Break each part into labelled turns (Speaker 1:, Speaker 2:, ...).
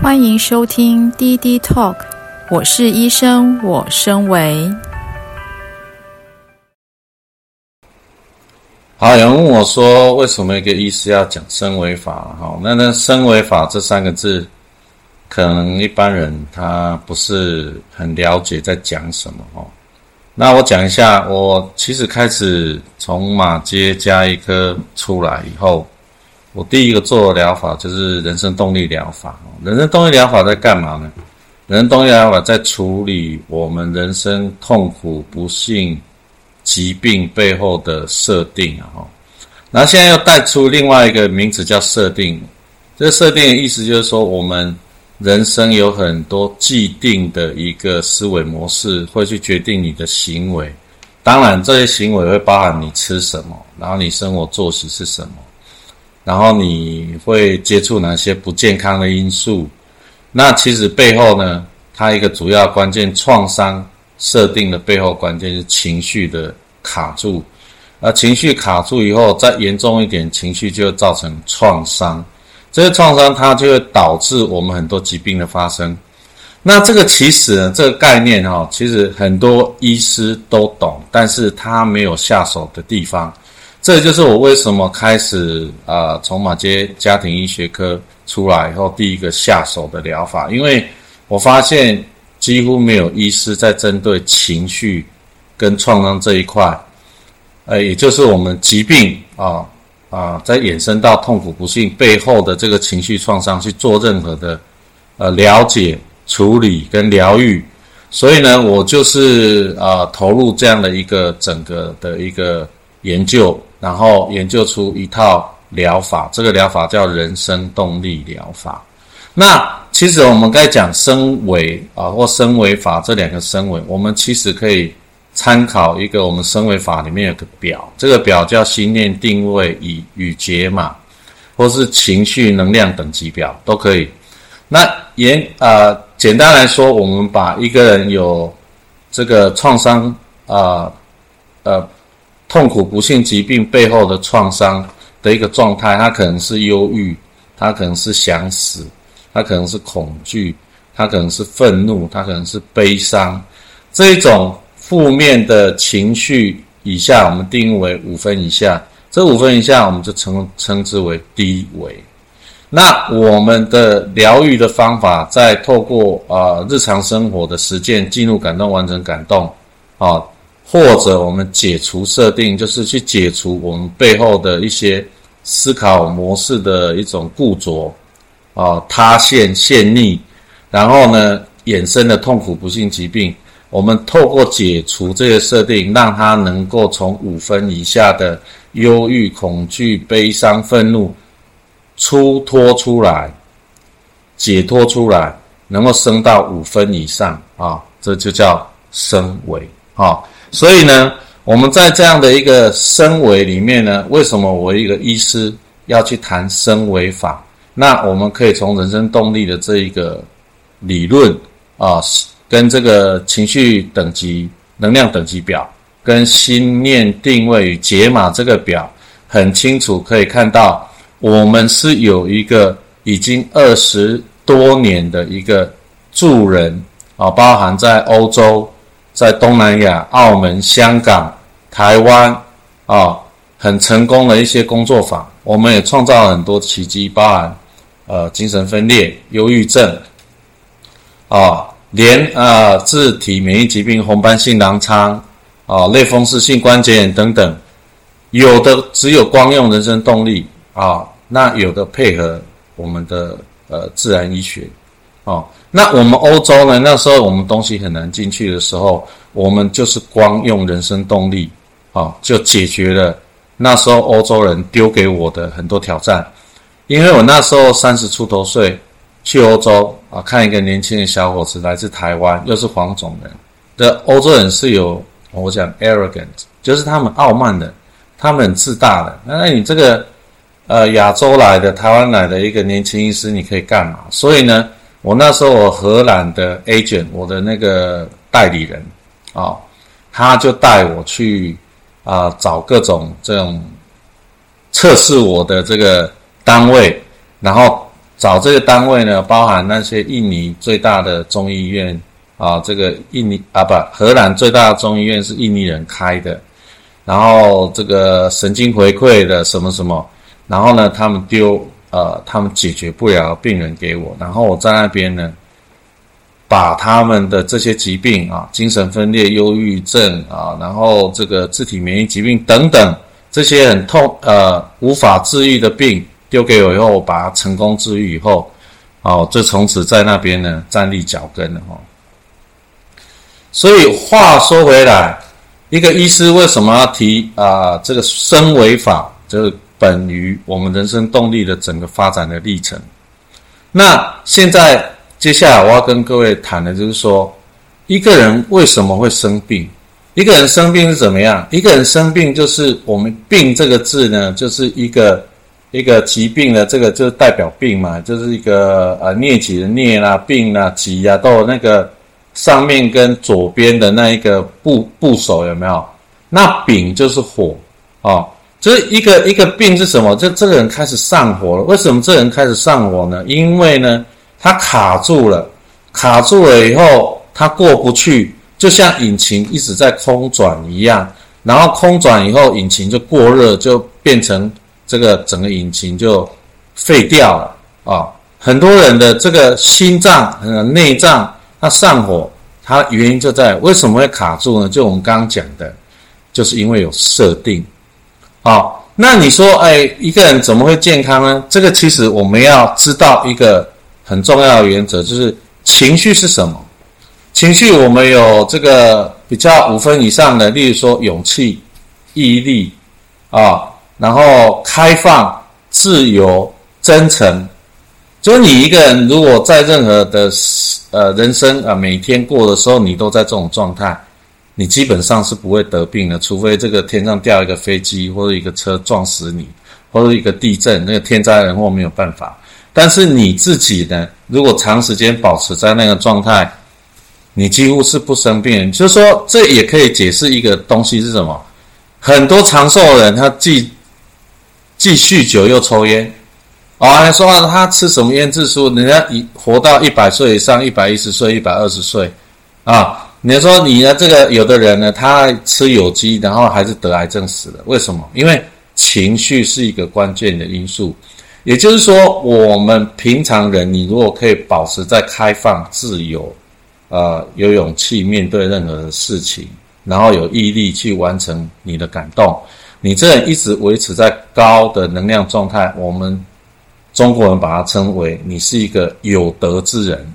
Speaker 1: 欢迎收听滴滴 Talk，我是医生，我身为。
Speaker 2: 好，有人问我说，为什么一个医师要讲身为法？好，那那身为法这三个字，可能一般人他不是很了解在讲什么哦。那我讲一下，我其实开始从马街加一科出来以后。我第一个做的疗法就是人生动力疗法。人生动力疗法在干嘛呢？人生动力疗法在处理我们人生痛苦、不幸、疾病背后的设定啊。然后现在又带出另外一个名词叫设定。这个设定的意思就是说，我们人生有很多既定的一个思维模式，会去决定你的行为。当然，这些行为会包含你吃什么，然后你生活作息是什么。然后你会接触哪些不健康的因素？那其实背后呢，它一个主要关键创伤设定的背后关键是情绪的卡住，而情绪卡住以后，再严重一点，情绪就会造成创伤。这些创伤它就会导致我们很多疾病的发生。那这个其实呢，这个概念哈，其实很多医师都懂，但是他没有下手的地方。这就是我为什么开始啊、从马街家庭医学科出来以后，第一个下手的疗法，因为我发现几乎没有医师在针对情绪跟创伤这一块，呃，也就是我们疾病啊啊，在衍生到痛苦不幸背后的这个情绪创伤去做任何的呃了解、处理跟疗愈，所以呢，我就是啊、投入这样的一个整个的一个研究。然后研究出一套疗法，这个疗法叫人生动力疗法。那其实我们该讲生维啊或生维法这两个生维，我们其实可以参考一个我们生维法里面有个表，这个表叫心念定位与与解码，或是情绪能量等级表都可以。那严呃简单来说，我们把一个人有这个创伤啊呃。呃痛苦、不幸、疾病背后的创伤的一个状态，它可能是忧郁，它可能是想死，它可能是恐惧，它可能是愤怒，它可能是悲伤。这种负面的情绪以下，我们定义为五分以下。这五分以下，我们就称称之为低维。那我们的疗愈的方法，在透过啊、呃、日常生活的实践，进入感动，完成感动，啊。或者我们解除设定，就是去解除我们背后的一些思考模式的一种固着啊、塌陷、陷溺，然后呢，衍生的痛苦、不幸、疾病，我们透过解除这些设定，让它能够从五分以下的忧郁、恐惧、悲伤、愤怒出脱出来，解脱出来，能够升到五分以上啊，这就叫升维啊。所以呢，我们在这样的一个身为里面呢，为什么我一个医师要去谈身为法？那我们可以从人生动力的这一个理论啊，跟这个情绪等级、能量等级表，跟心念定位与解码这个表，很清楚可以看到，我们是有一个已经二十多年的一个助人啊，包含在欧洲。在东南亚、澳门、香港、台湾啊，很成功的一些工作坊，我们也创造了很多奇迹，包含呃精神分裂、忧郁症啊，连啊自体免疫疾病、红斑性狼疮啊、类风湿性关节炎等等，有的只有光用人生动力啊，那有的配合我们的呃自然医学啊。那我们欧洲呢？那时候我们东西很难进去的时候，我们就是光用人生动力，啊，就解决了那时候欧洲人丢给我的很多挑战。因为我那时候三十出头岁，去欧洲啊，看一个年轻的小伙子来自台湾，又是黄种人的欧洲人是有我讲 arrogant，就是他们傲慢的，他们自大的。那你这个呃亚洲来的、台湾来的一个年轻医师，你可以干嘛？所以呢？我那时候，我荷兰的 agent，我的那个代理人，啊、他就带我去啊、找各种这种测试我的这个单位，然后找这个单位呢，包含那些印尼最大的中医院啊，这个印尼啊不，荷兰最大的中医院是印尼人开的，然后这个神经回馈的什么什么，然后呢，他们丢呃，他们解决不了病人给我，然后我在那边呢。把他们的这些疾病啊，精神分裂、忧郁症啊，然后这个自体免疫疾病等等这些很痛呃无法治愈的病丢给我以后，我把它成功治愈以后，哦，就从此在那边呢站立脚跟了哈。所以话说回来，一个医师为什么要提啊这个生为法，就是本于我们人生动力的整个发展的历程。那现在。接下来我要跟各位谈的就是说，一个人为什么会生病？一个人生病是怎么样？一个人生病就是我们“病”这个字呢，就是一个一个疾病的这个就代表病嘛，就是一个呃疟疾的疟啦、病啦、疾啊，都有那个上面跟左边的那一个部部首有没有？那丙就是火哦，这一个一个病是什么？这这个人开始上火了。为什么这人开始上火呢？因为呢。他卡住了，卡住了以后，他过不去，就像引擎一直在空转一样。然后空转以后，引擎就过热，就变成这个整个引擎就废掉了啊！很多人的这个心脏、呃内脏，它上火，它原因就在为什么会卡住呢？就我们刚刚讲的，就是因为有设定。好，那你说，哎，一个人怎么会健康呢？这个其实我们要知道一个。很重要的原则就是情绪是什么？情绪我们有这个比较五分以上的，例如说勇气、毅力啊，然后开放、自由、真诚。就是你一个人如果在任何的呃人生啊每天过的时候，你都在这种状态，你基本上是不会得病的，除非这个天上掉一个飞机或者一个车撞死你，或者一个地震，那个天灾人祸没有办法。但是你自己呢？如果长时间保持在那个状态，你几乎是不生病。就是说，这也可以解释一个东西是什么？很多长寿的人，他既既酗酒又抽烟，啊、还，说他吃什么胭脂酥，人家一活到一百岁以上，一百一十岁、一百二十岁啊。你说你的这个有的人呢，他吃有机，然后还是得癌症死了，为什么？因为情绪是一个关键的因素。也就是说，我们平常人，你如果可以保持在开放、自由，呃，有勇气面对任何的事情，然后有毅力去完成你的感动，你这一直维持在高的能量状态，我们中国人把它称为你是一个有德之人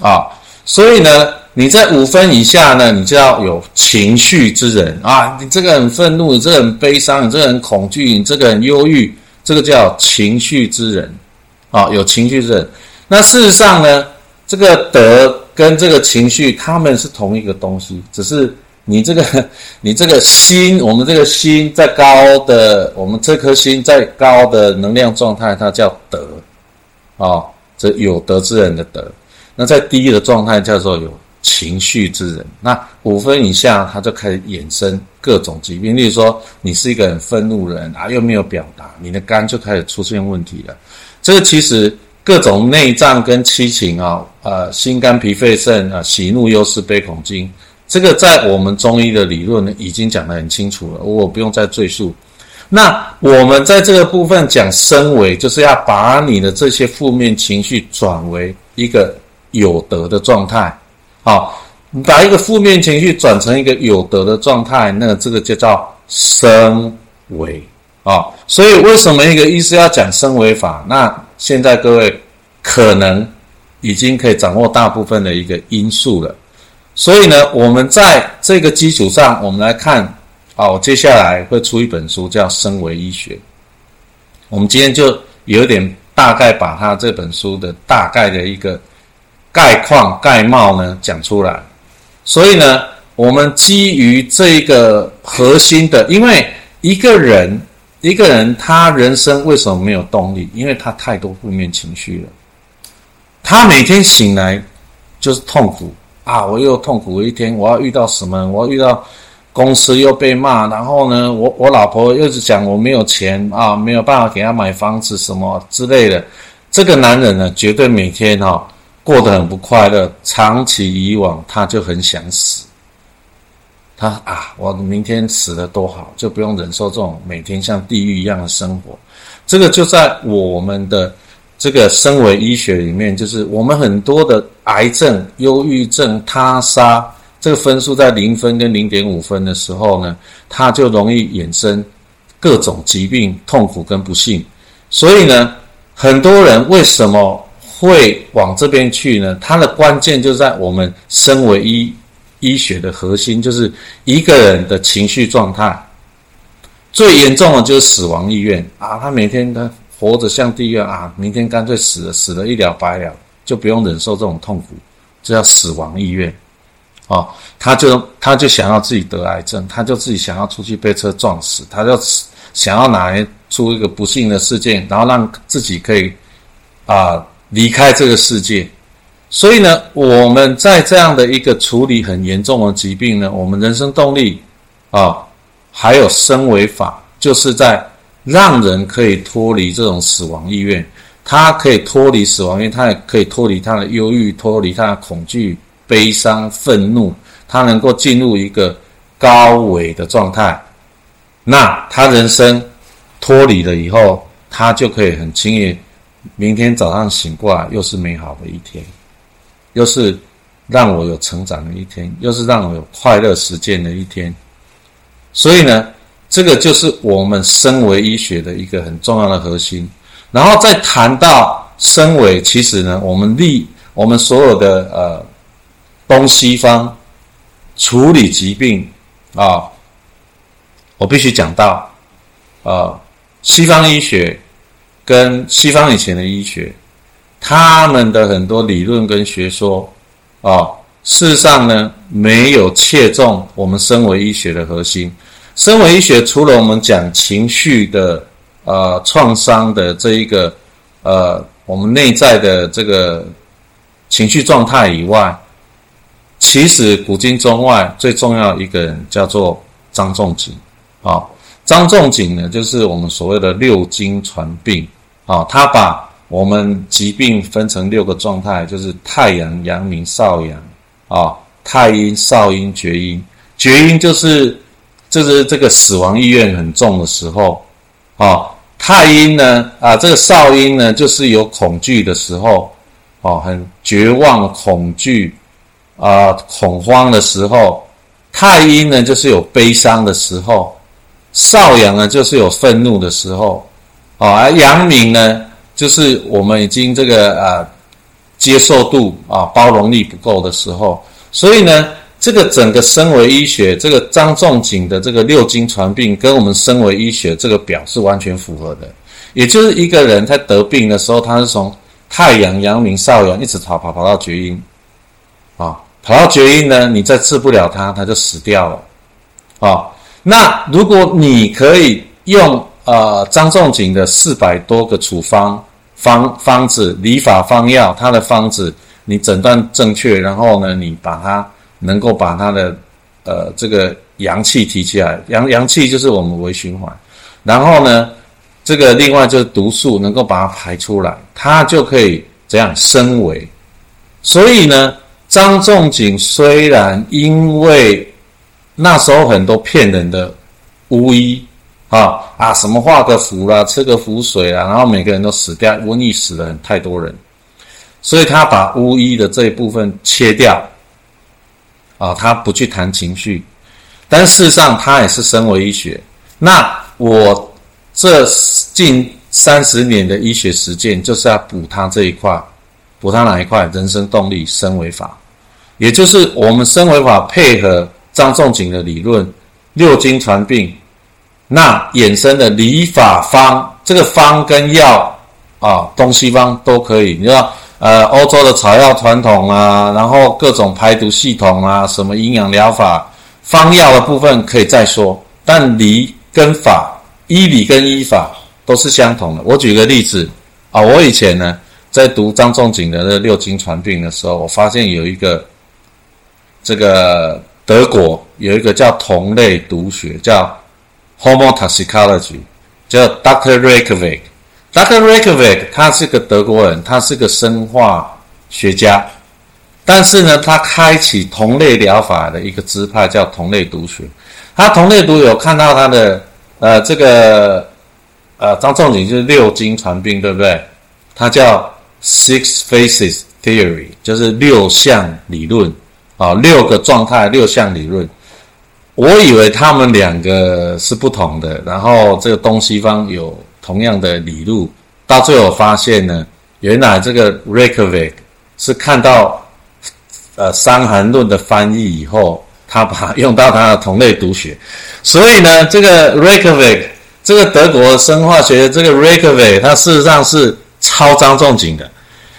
Speaker 2: 啊。所以呢，你在五分以下呢，你就要有情绪之人啊。你这个很愤怒，你这个很悲伤，你这个很恐惧，你这个很忧郁。这个叫情绪之人，啊，有情绪之人。那事实上呢，这个德跟这个情绪，他们是同一个东西，只是你这个 你这个心，我们这个心在高的，我们这颗心在高的能量状态，它叫德，啊，这有德之人的德。那在低的状态叫做有情绪之人。那五分以下，他就开始衍生。各种疾病，例如说，你是一个很愤怒的人啊，又没有表达，你的肝就开始出现问题了。这个其实各种内脏跟七情啊，呃，心肝脾肺肾啊，喜怒忧思悲恐惊，这个在我们中医的理论呢，已经讲得很清楚了，我不用再赘述。那我们在这个部分讲生为，就是要把你的这些负面情绪转为一个有德的状态，好。把一个负面情绪转成一个有德的状态，那这个就叫生为啊。所以为什么一个医师要讲生为法？那现在各位可能已经可以掌握大部分的一个因素了。所以呢，我们在这个基础上，我们来看啊，我接下来会出一本书叫《生为医学》。我们今天就有点大概把它这本书的大概的一个概况概貌呢讲出来。所以呢，我们基于这一个核心的，因为一个人，一个人他人生为什么没有动力？因为他太多负面情绪了。他每天醒来就是痛苦啊！我又痛苦一天，我要遇到什么？我要遇到公司又被骂，然后呢，我我老婆又是讲我没有钱啊，没有办法给他买房子什么之类的。这个男人呢，绝对每天哈、哦、过得很不快乐，长期以往他就很想死。他啊，我明天死了多好，就不用忍受这种每天像地狱一样的生活。这个就在我们的这个生为医学里面，就是我们很多的癌症、忧郁症、他杀，这个分数在零分跟零点五分的时候呢，它就容易衍生各种疾病、痛苦跟不幸。所以呢，很多人为什么会往这边去呢？它的关键就在我们身为医医学的核心，就是一个人的情绪状态。最严重的就是死亡意愿啊！他每天他活着像地狱啊，明天干脆死了，死了一了百了，就不用忍受这种痛苦，这叫死亡意愿啊！他就他就想要自己得癌症，他就自己想要出去被车撞死，他就想要拿来出一个不幸的事件，然后让自己可以啊离开这个世界。所以呢，我们在这样的一个处理很严重的疾病呢，我们人生动力啊。还有生为法，就是在让人可以脱离这种死亡意愿，他可以脱离死亡意愿，他也可以脱离他的忧郁，脱离他的恐惧、悲伤、愤怒，他能够进入一个高维的状态。那他人生脱离了以后，他就可以很轻易，明天早上醒过来又是美好的一天，又是让我有成长的一天，又是让我有快乐实践的一天。所以呢，这个就是我们身为医学的一个很重要的核心。然后再谈到身为，其实呢，我们立我们所有的呃东西方处理疾病啊，我必须讲到，呃，西方医学跟西方以前的医学，他们的很多理论跟学说啊，事实上呢，没有切中我们生为医学的核心。生为医学除了我们讲情绪的呃创伤的这一个呃我们内在的这个情绪状态以外，其实古今中外最重要一个人叫做张仲景啊。张仲景呢，就是我们所谓的六经传病啊，他把我们疾病分成六个状态，就是太阳、阳明、少阳啊，太阴、少阴、厥阴，厥阴就是。就是这个死亡意愿很重的时候，啊，太阴呢，啊，这个少阴呢，就是有恐惧的时候，哦，很绝望、恐惧啊、恐慌的时候；太阴呢，就是有悲伤的时候；少阳呢，就是有愤怒的时候，啊，而阳明呢，就是我们已经这个啊接受度啊包容力不够的时候，所以呢。这个整个生为医学，这个张仲景的这个六经传病，跟我们生为医学这个表是完全符合的。也就是一个人在得病的时候，他是从太阳、阳明、少阳一直跑跑跑到厥阴，啊，跑到厥阴呢，你再治不了他，他就死掉了，啊。那如果你可以用呃张仲景的四百多个处方方方子、理法方药，他的方子你诊断正确，然后呢，你把它。能够把他的呃这个阳气提起来，阳阳气就是我们微循环，然后呢，这个另外就是毒素能够把它排出来，它就可以这样升为。所以呢，张仲景虽然因为那时候很多骗人的巫医啊啊什么画个符啦，吃个符水啦，然后每个人都死掉，瘟疫死了太多人，所以他把巫医的这一部分切掉。啊，他不去谈情绪，但事实上他也是身为医学。那我这近三十年的医学实践，就是要补他这一块，补他哪一块？人生动力身为法，也就是我们身为法配合张仲景的理论，六经传病，那衍生的理法方，这个方跟药啊，东西方都可以，你知道。呃，欧洲的草药传统啊，然后各种排毒系统啊，什么营养疗法、方药的部分可以再说，但理跟法、医理跟医法都是相同的。我举个例子啊，我以前呢在读张仲景的那六经传病的时候，我发现有一个这个德国有一个叫同类毒学，叫 Homo Toxicology，叫 Dr. Reykjavik。Dr. Reykjavik 他是个德国人，他是个生化学家，但是呢，他开启同类疗法的一个支派叫同类毒学。他同类毒有看到他的呃这个呃张仲景就是六经传病，对不对？他叫 Six Phases Theory，就是六项理论啊，六个状态，六项理论。我以为他们两个是不同的，然后这个东西方有同样的理路，到最后发现呢，原来这个 Reykjavik 是看到呃《伤寒论》的翻译以后，他把用到他的同类毒血，所以呢，这个 Reykjavik 这个德国生化学的这个 Reykjavik 它事实上是抄张仲景的，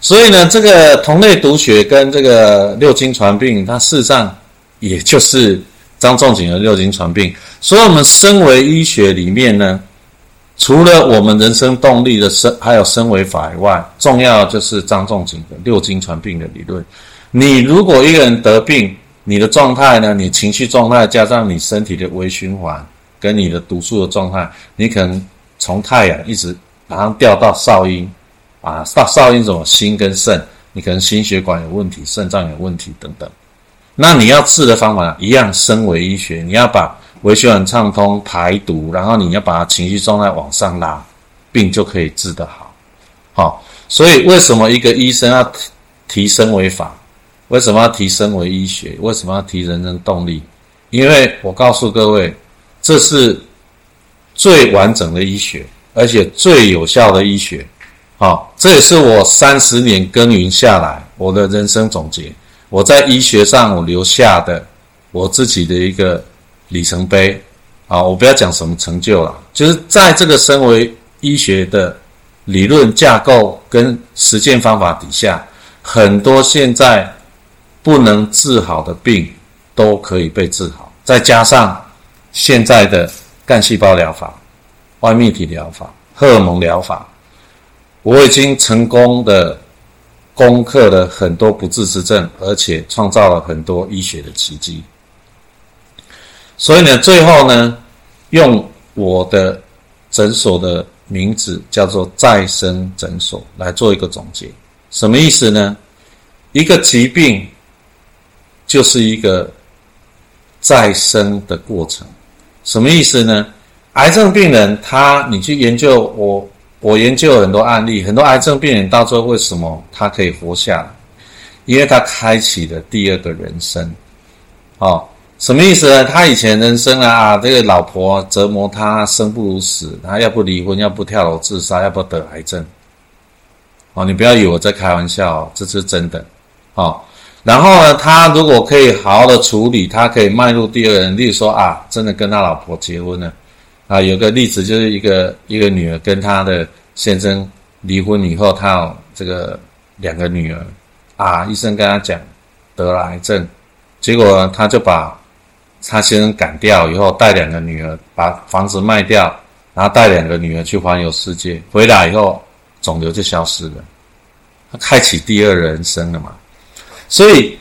Speaker 2: 所以呢，这个同类毒血跟这个六经传病，它事实上也就是。张仲景的六经传病，所以我们身为医学里面呢，除了我们人生动力的身，还有身为法以外，重要就是张仲景的六经传病的理论。你如果一个人得病，你的状态呢，你情绪状态加上你身体的微循环跟你的毒素的状态，你可能从太阳一直马上掉到少阴啊，到少阴什么心跟肾，你可能心血管有问题，肾脏有问题等等。那你要治的方法一样，身为医学，你要把微血管畅通排毒，然后你要把情绪状态往上拉，病就可以治得好。好，所以为什么一个医生要提升为法？为什么要提升为医学？为什么要提人生动力？因为我告诉各位，这是最完整的医学，而且最有效的医学。好，这也是我三十年耕耘下来我的人生总结。我在医学上我留下的我自己的一个里程碑啊，我不要讲什么成就了，就是在这个身为医学的理论架构跟实践方法底下，很多现在不能治好的病都可以被治好，再加上现在的干细胞疗法、外泌体疗法、荷尔蒙疗法，我已经成功的。攻克了很多不治之症，而且创造了很多医学的奇迹。所以呢，最后呢，用我的诊所的名字叫做再生诊所来做一个总结。什么意思呢？一个疾病就是一个再生的过程。什么意思呢？癌症病人他，你去研究我。我研究很多案例，很多癌症病人到最后为什么他可以活下来？因为他开启了第二个人生。哦，什么意思呢？他以前人生啊，这个老婆折磨他，生不如死，他要不离婚，要不跳楼自杀，要不得癌症。哦，你不要以为我在开玩笑，这是真的。哦，然后呢，他如果可以好好的处理，他可以迈入第二人，例如说啊，真的跟他老婆结婚了。啊，有个例子就是一个一个女儿跟她的先生离婚以后，她有这个两个女儿啊，医生跟她讲得了癌症，结果她就把她先生赶掉以后，带两个女儿把房子卖掉，然后带两个女儿去环游世界，回来以后肿瘤就消失了，她开启第二人生了嘛。所以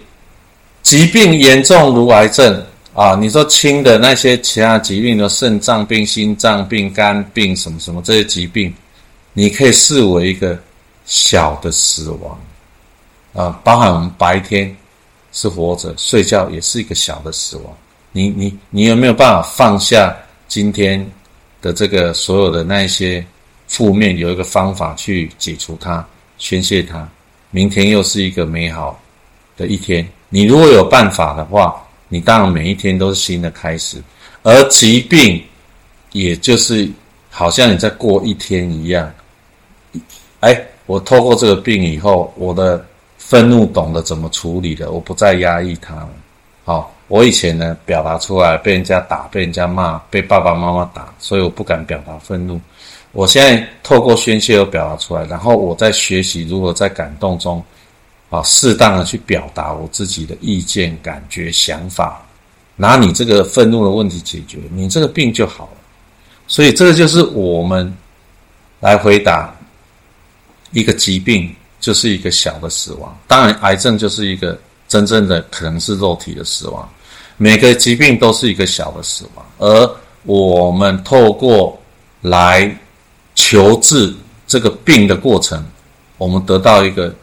Speaker 2: 疾病严重如癌症。啊，你说轻的那些其他疾病的肾脏病、心脏病、肝病什么什么这些疾病，你可以视为一个小的死亡啊，包含我们白天是活着，睡觉也是一个小的死亡。你你你有没有办法放下今天的这个所有的那一些负面，有一个方法去解除它、宣泄它，明天又是一个美好的一天。你如果有办法的话。你当然每一天都是新的开始，而疾病，也就是好像你在过一天一样。哎，我透过这个病以后，我的愤怒懂得怎么处理了，我不再压抑它了。好，我以前呢表达出来，被人家打，被人家骂，被爸爸妈妈打，所以我不敢表达愤怒。我现在透过宣泄，又表达出来，然后我在学习如何在感动中。啊，适当的去表达我自己的意见、感觉、想法，拿你这个愤怒的问题解决，你这个病就好了。所以这个就是我们来回答一个疾病就是一个小的死亡。当然，癌症就是一个真正的可能是肉体的死亡。每个疾病都是一个小的死亡，而我们透过来求治这个病的过程，我们得到一个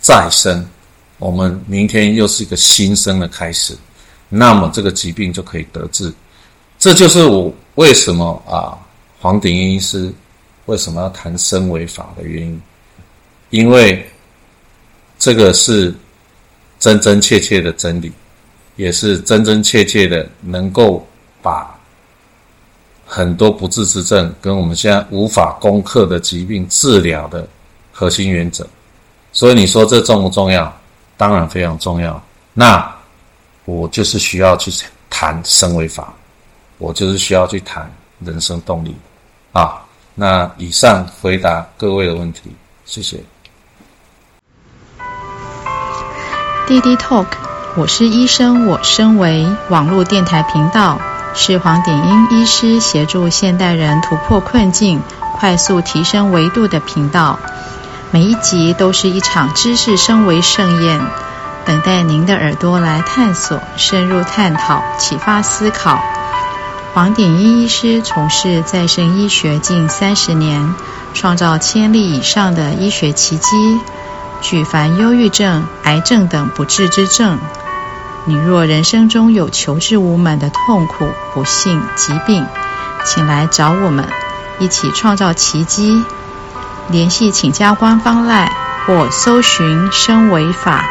Speaker 2: 再生，我们明天又是一个新生的开始，那么这个疾病就可以得治。这就是我为什么啊，黄鼎英医师为什么要谈生为法的原因，因为这个是真真切切的真理，也是真真切切的能够把很多不治之症跟我们现在无法攻克的疾病治疗的核心原则。所以你说这重不重要？当然非常重要。那我就是需要去谈生为法。我就是需要去谈人生动力，啊，那以上回答各位的问题，谢谢。
Speaker 1: 滴滴 Talk，我是医生，我身为网络电台频道，是黄点英医师协助现代人突破困境、快速提升维度的频道。每一集都是一场知识升维盛宴，等待您的耳朵来探索、深入探讨、启发思考。黄鼎英医师从事再生医学近三十年，创造千例以上的医学奇迹，举凡忧郁症、癌症等不治之症。你若人生中有求治无门的痛苦、不幸、疾病，请来找我们，一起创造奇迹。联系请加官方赖或搜寻“生为法”。